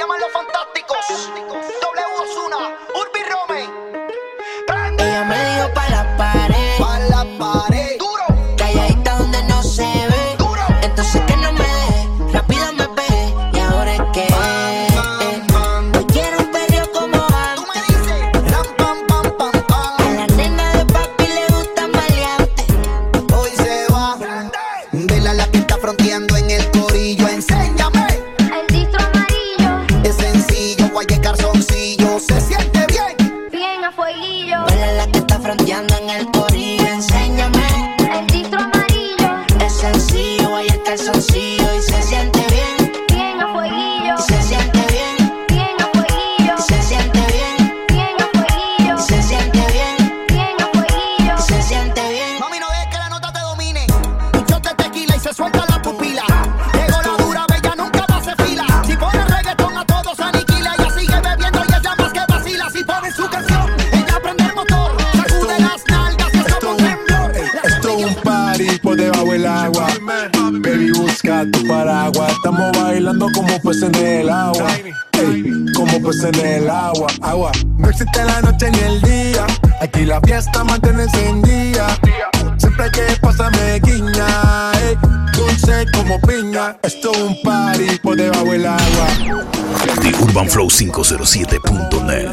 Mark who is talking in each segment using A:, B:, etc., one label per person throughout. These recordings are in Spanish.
A: llaman los fantásticos.
B: Se
A: siente bien.
C: bien a fueguillo.
B: La que está fronteando en el
D: Tu paraguas. Estamos bailando como peces en el agua. Ey, como peces en el agua. Agua. No existe la noche ni el día. Aquí la fiesta mantiene encendida. Siempre hay que pasarme guiña. Ey, dulce como piña. Esto es un party por debajo del agua.
E: The Urban Flow 507.net.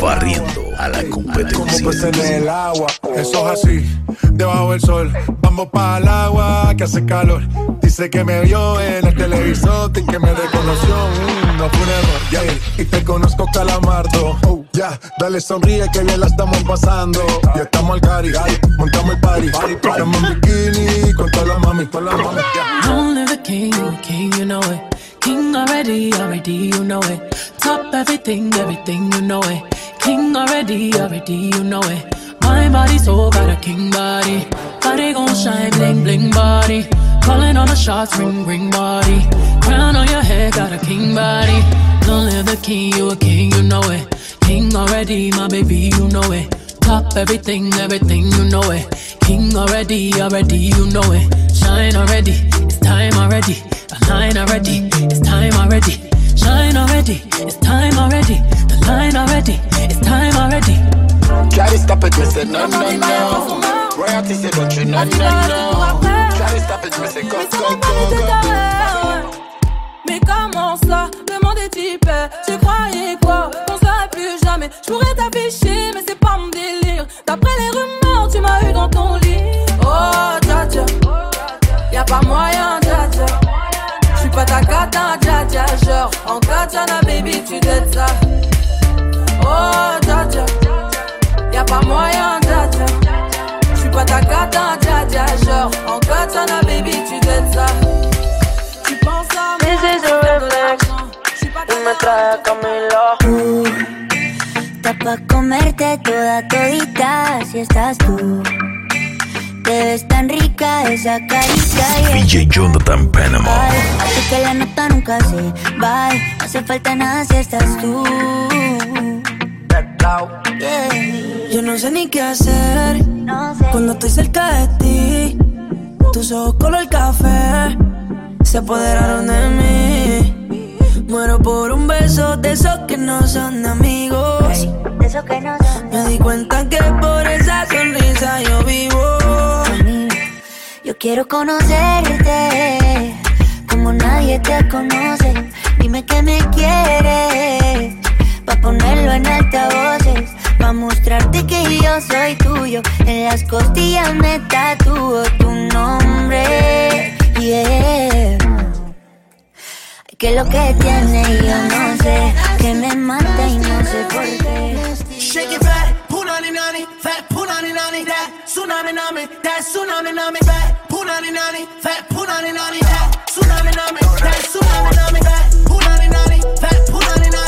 E: Barriendo a la
D: Como
E: competencia.
D: pues en el agua, eso es así, debajo del sol. Vamos para el agua que hace calor. Dice que me vio en el televisor y que me reconoció. Mm, no fue un error, yeah. Y te conozco, calamardo. Oh, ya, dale sonríe que bien la estamos pasando. Ya estamos al cari, montamos el party. Estamos en bikini con todas las mami, con las mami. yeah.
F: Only the king, you know it. King already, already, you know it. Top everything, everything, you know it. King already, already, you know it. My body so got a king body. Body gon' shine, bling, bling body. Calling all the shots, ring, ring body. Crown on your head, got a king body. Only the king, you a king, you know it. King already, my baby, you know it. Top everything, everything, you know it. King already, already, you know it. Shine already, it's time already. Align already, it's time already. Shine already, it's time already. The line already, it's time already.
G: Try to stop it, me say no, no, no. Royalty say don't you no, no, no. Try to stop it, me say go, go, go,
H: de
G: go.
H: Mais comment ça? Demande des types. Tu croyais quoi? On serait plus jamais. Je pourrais t'afficher mais c'est pas mon délire. D'après les rumeurs tu m'as eu dans ton lit. Oh dja dja Y'a pas moyen dja dja J'suis pas ta cata dja dja Genre. En katana baby tu t'aides ça. Oh dja dja. Y'a pas moyen dja dja. J'suis pas ta cata dja dja Genre. En katana baby tu t'aides ça. Tu penses à moi
I: This is a reflex. Y me trae Camilo.
C: Está pa' comerte toda todita si estás tú. Te ves tan rica esa carita y
E: DJ Jonathan Panama.
C: Así que la nota nunca se va. No hace falta nada si estás tú. Yeah.
H: Yo no sé ni qué hacer
C: No sé.
H: cuando estoy cerca de ti. Tus ojos color café se apoderaron de mí. Muero por un beso de esos que no son amigos.
C: De eso que no son
H: Me di cuenta que por esa sonrisa. Yo
C: quiero conocerte como nadie te conoce. Dime que me quieres pa ponerlo en altavoces. Pa mostrarte que yo soy tuyo. En las costillas me tatúo tu nombre. Yeah. Que lo que tiene yo no sé. Que me mata y no sé por qué.
B: Shake it fat, punani nani, fat punani nani, that tsunami nami, that tsunami nami, fat punani nani, fat punani nani, that tsunami nami, that tsunami nami, punani nani,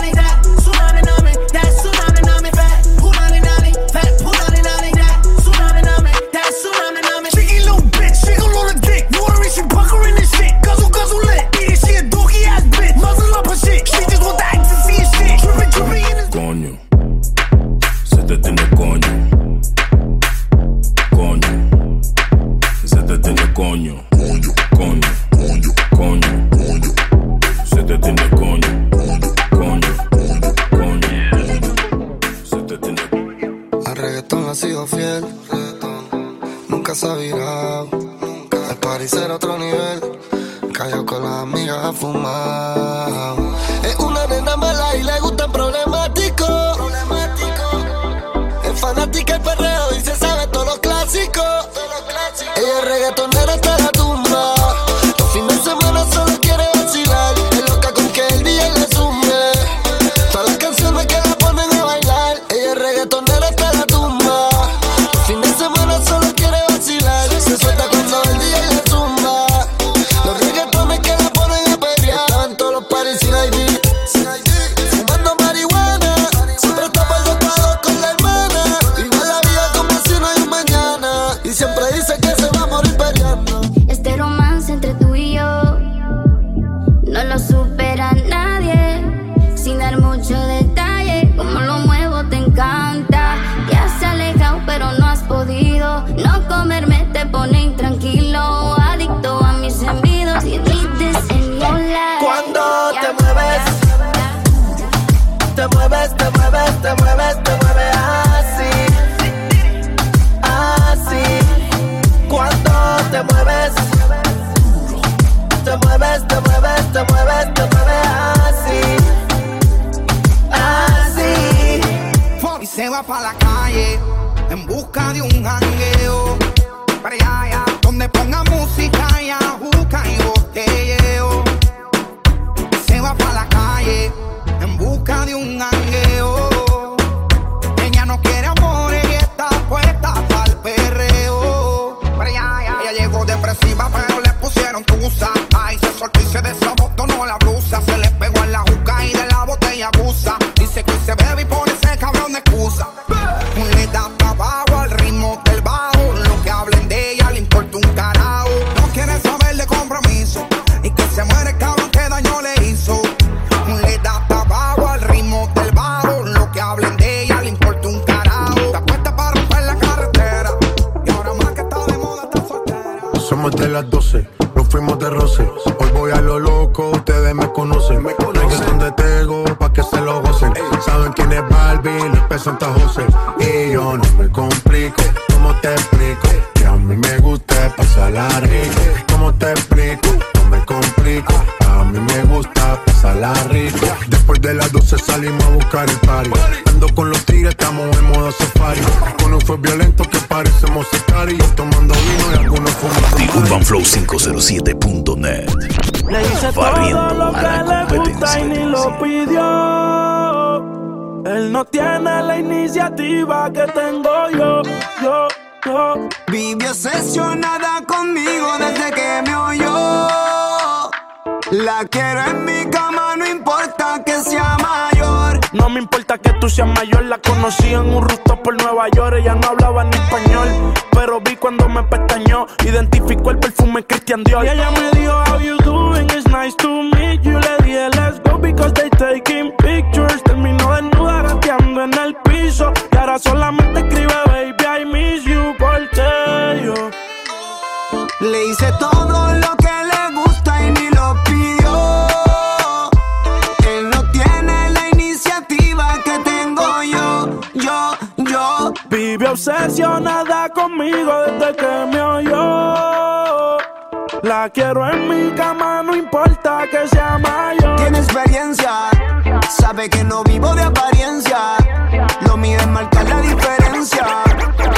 J: te
K: mueves, te mueves así, así.
A: Y se va pa' la calle
D: Santa José. Y yo no me complico, ¿cómo te explico? Que a mí me gusta pasarla rico. ¿Cómo te explico? No me complico. A mí me gusta pasarla rico. Después de las 12 salimos a buscar el party. Ando con los tigres, estamos en modo safari. Un fue violento que parecemos y Yo tomando vino y algunos fumando.
E: The Urban Flow 507.net.
L: Le hice
E: Barriendo
L: todo lo
E: a
L: que
E: la
L: le gusta y ni
E: competencia.
L: lo pidió. Él no tiene la iniciativa que tengo yo, yo, yo.
A: Vive obsesionada conmigo desde que me oyó. La quiero en mi cama, no importa que sea mayor.
L: No me importa que tú seas mayor, la conocí en un rooftop por Nueva York. Ella no hablaba ni español, pero vi cuando me pestañó. Identificó el perfume Christian Dior. Y ella me dijo, How you doing? It's nice to meet you. Le dije, Let's go because they taking pictures. Ahora solamente escribe, Baby, I miss you. Porque yo.
A: Le hice todo lo que le gusta y ni lo pidió. Él no tiene la iniciativa que tengo yo, yo, yo.
L: Vive obsesionada conmigo desde que me oyó. La quiero en mi cama, no importa que sea mayor.
A: Tiene experiencia, sabe que no vivo de apariencia. Lo mío es marcar la diferencia.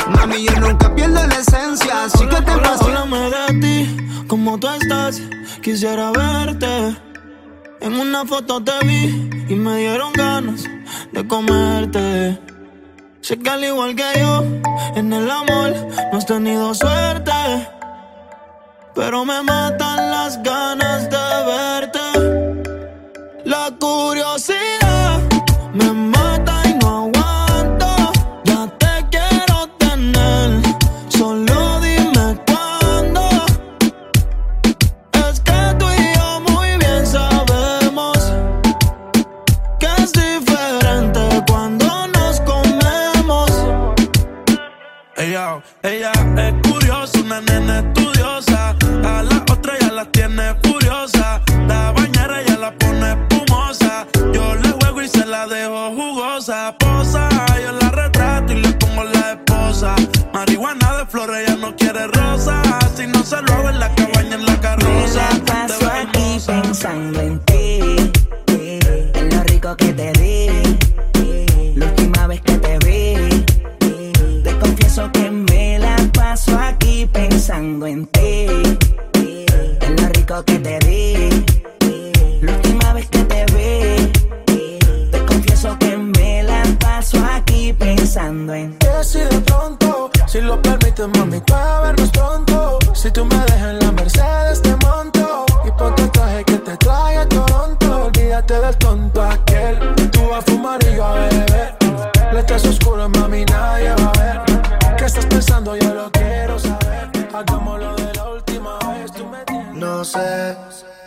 A: Mami, yo nunca pierdo la esencia, así que te paso.
L: Háblame de ti, como tú estás, quisiera verte. En una foto te vi y me dieron ganas de comerte. Sé que al igual que yo, en el amor no has tenido suerte. Pero me matan las ganas de estudiosa. A la
D: si de pronto, si lo permites, mami, para vernos pronto. Si tú me dejas en la Mercedes,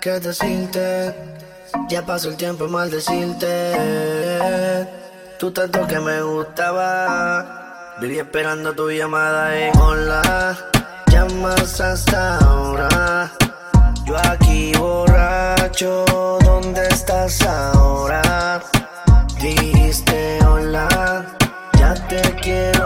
D: qué
K: decirte. Ya pasó el tiempo en maldecirte. Tú tanto que me gustaba. Viví esperando tu llamada y hola. Llamas hasta ahora. Yo aquí borracho. ¿Dónde estás ahora? Dijiste hola. Ya te quiero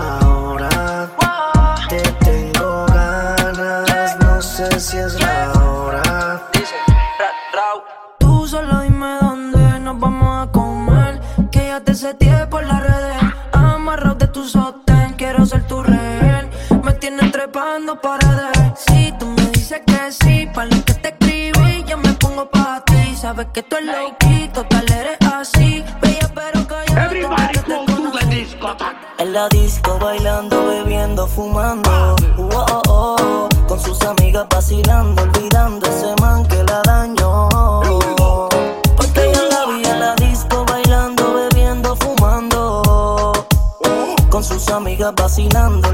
H: trepando paredes. Si tú me dices que sí, para lo que te escribí, yo me pongo pa' ti. Sabes que tú eres loquito, tal eres así. Bella pero callada. Everybody go to the discotheque.
I: En la disco bailando, bebiendo, fumando. Uh, oh, oh, oh. Con sus amigas vacilando, olvidando ese man que la dañó. Porque yo la vi en la disco bailando, bebiendo, fumando. Con sus amigas vacilando,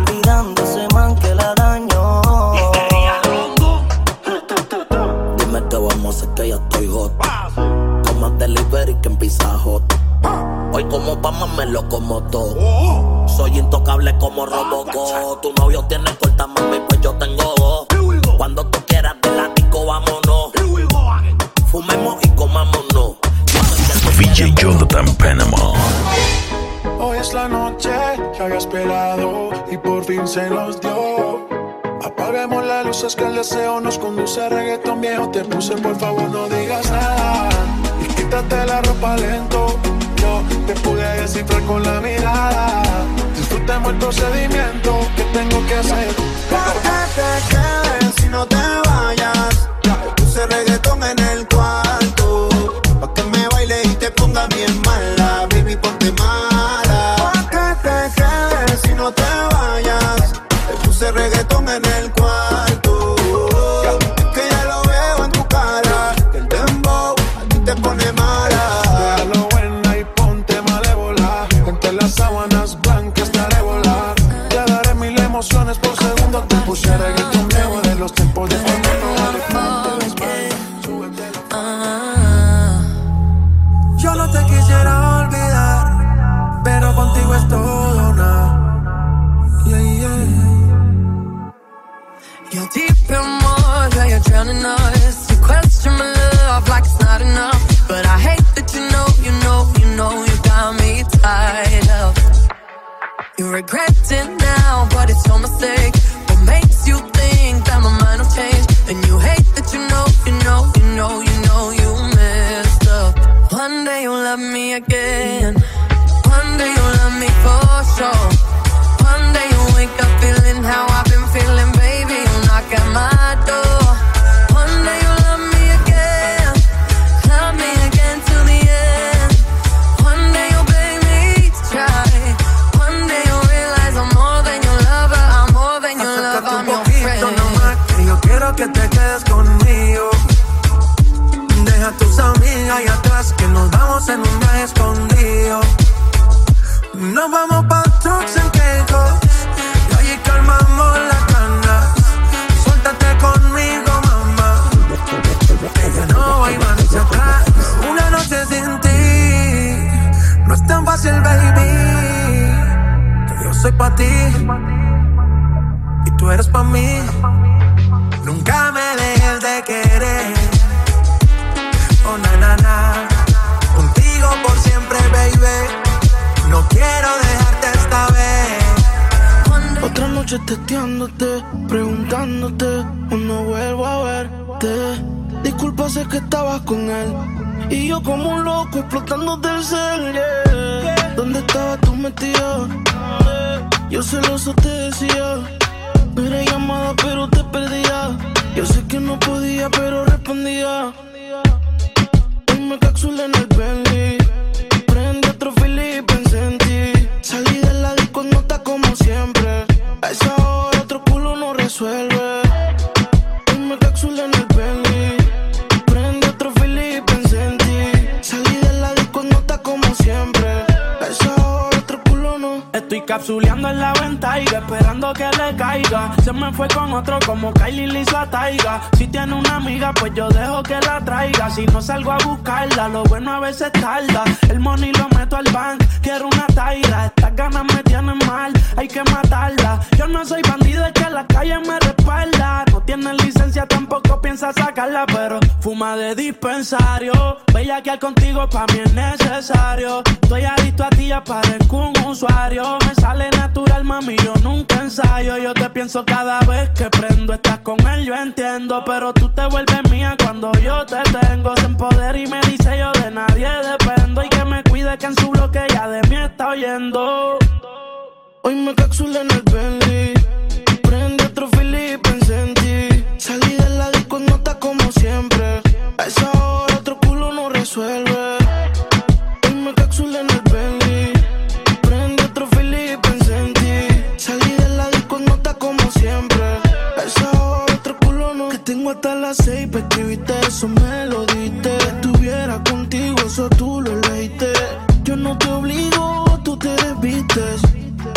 G: como todo. Soy intocable como Robocop. Tu novio tiene corta mami, pues yo tengo dos. Cuando tú quieras de la disco, vámonos. Fumemos y comámonos.
E: VJ Jonathan Panama.
M: Hoy es la noche que había esperado y por fin se nos dio. Apaguemos las luces que el deseo nos conduce a reggaetón viejo. Te puse, por favor, no digas nada. Y quítate la ropa lento. Yo te pude descifrar con la mirada. Disfrutemos el procedimiento que tengo que hacer.
A: que te quedes si no te vayas. Puse reggaetón en el cuarto. Pa' que me baile y te ponga bien mala. Baby, ponte mala. Pa' que te quedes si no te vayas. Puse reggaetón en el
N: regret it now, but it's your mistake.
H: En un escondido. Nos vamos pa' trucks en Caicos, y allí calmamos las ganas. Suéltate conmigo, mamá, que ya no hay marcha atrás. Una noche sin ti, no es tan fácil, baby. Que yo soy pa' ti y tú eres pa' mí. Nunca me dejes de querer. No quiero dejarte esta vez.
O: Otra noche testeándote, preguntándote, cuando vuelvo a verte. Disculpa sé que estabas con él. Y yo como un loco explotando del cel. ¿Dónde estabas tú metido? Yo celoso te decía. No era llamada, pero te perdía. Yo sé que no podía, pero respondía. Hoy me en el belly.
L: Se me fue con otro como Kylie le hizo a Taiga. Si tiene una amiga, pues yo dejo que la traiga. Si no salgo a buscarla, lo bueno a veces tarda. El money lo meto al bank, quiero una taira. Estas ganas me tienen mal, hay que matarla. Yo no soy bandido, es que la calle me respalda. No tiene licencia, tampoco piensa sacarla, pero fuma de dispensario. Bella que al contigo pa' mí es necesario. Estoy adicto a ti, ya parezco un usuario. Me sale natural, mami, yo nunca ensayo. Yo te pienso cada vez que prendo. Estás con él, yo entiendo. Pero tú te vuelves mía cuando yo te tengo. Sin poder y me dice yo de nadie dependo. Y que me cuide que en su bloque ya de mí está oyendo.
O: Hoy me capsulé en el belly. Prende otro pensé en ti. Salí de la disco, no está como siempre. A esa hora otro culo no resuelve. Las seis para escribirte eso me lo diste. Estuviera contigo, eso tú lo leíste. Yo no te obligo, tú te desvistes.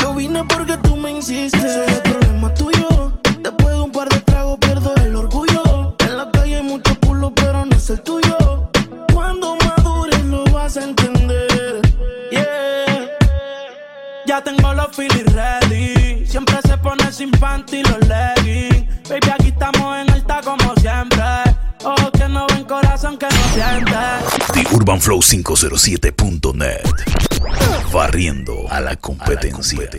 O: Yo vine porque tú me insistes. Soy el problema tuyo. Después de un par de tragos pierdo el orgullo. En la calle hay mucho culo, pero no es el tuyo. Cuando madures lo vas a entender. Yeah.
L: Ya tengo los feelings ready. Siempre se pone sin panty los leggings. Baby, aquí estamos en alta como siempre. Ojos que no ven corazón que no siente.
E: The Urban Flow 507.net. Barriendo a la competencia.